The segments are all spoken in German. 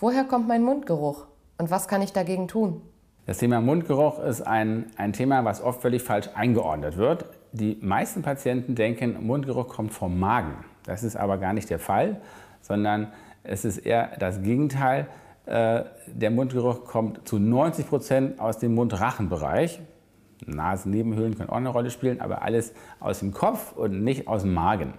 Woher kommt mein Mundgeruch und was kann ich dagegen tun? Das Thema Mundgeruch ist ein, ein Thema, was oft völlig falsch eingeordnet wird. Die meisten Patienten denken, Mundgeruch kommt vom Magen. Das ist aber gar nicht der Fall, sondern es ist eher das Gegenteil. Äh, der Mundgeruch kommt zu 90 Prozent aus dem Mund-Rachen-Bereich. Nasennebenhöhlen können auch eine Rolle spielen, aber alles aus dem Kopf und nicht aus dem Magen.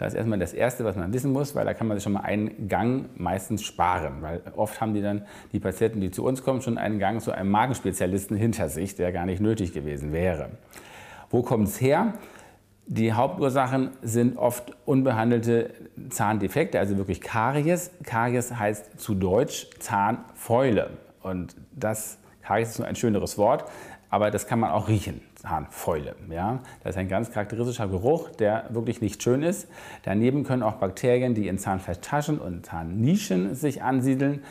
Das ist erstmal das Erste, was man wissen muss, weil da kann man sich schon mal einen Gang meistens sparen. Weil oft haben die dann, die Patienten, die zu uns kommen, schon einen Gang zu einem Magenspezialisten hinter sich, der gar nicht nötig gewesen wäre. Wo kommt es her? Die Hauptursachen sind oft unbehandelte Zahndefekte, also wirklich Karies. Karies heißt zu Deutsch Zahnfäule. Und das, Karies ist nur ein schöneres Wort, aber das kann man auch riechen, Zahnfäule. Ja? Das ist ein ganz charakteristischer Geruch, der wirklich nicht schön ist. Daneben können auch Bakterien, die in Zahnfleischtaschen und Zahnnischen sich ansiedeln,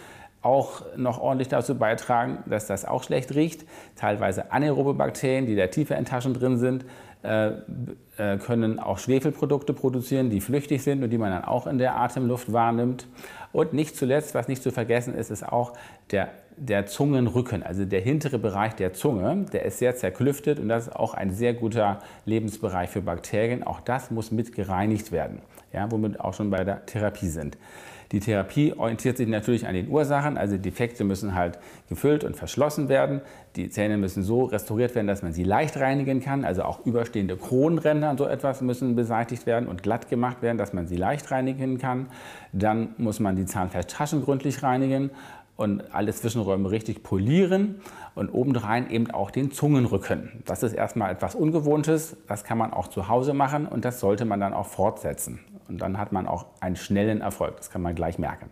auch noch ordentlich dazu beitragen, dass das auch schlecht riecht. Teilweise anaerobe Bakterien, die da tiefer in Taschen drin sind, können auch Schwefelprodukte produzieren, die flüchtig sind und die man dann auch in der Atemluft wahrnimmt. Und nicht zuletzt, was nicht zu vergessen ist, ist auch der, der Zungenrücken, also der hintere Bereich der Zunge. Der ist sehr zerklüftet und das ist auch ein sehr guter Lebensbereich für Bakterien. Auch das muss mit gereinigt werden, ja, womit wir auch schon bei der Therapie sind. Die Therapie orientiert sich natürlich an den Ursachen, also Defekte müssen halt gefüllt und verschlossen werden. Die Zähne müssen so restauriert werden, dass man sie leicht reinigen kann, also auch überstehende Kronenränder und so etwas müssen beseitigt werden und glatt gemacht werden, dass man sie leicht reinigen kann. Dann muss man die Zahnfleischtaschen gründlich reinigen und alle Zwischenräume richtig polieren und obendrein eben auch den Zungenrücken. Das ist erstmal etwas Ungewohntes, das kann man auch zu Hause machen und das sollte man dann auch fortsetzen. Und dann hat man auch einen schnellen Erfolg, das kann man gleich merken.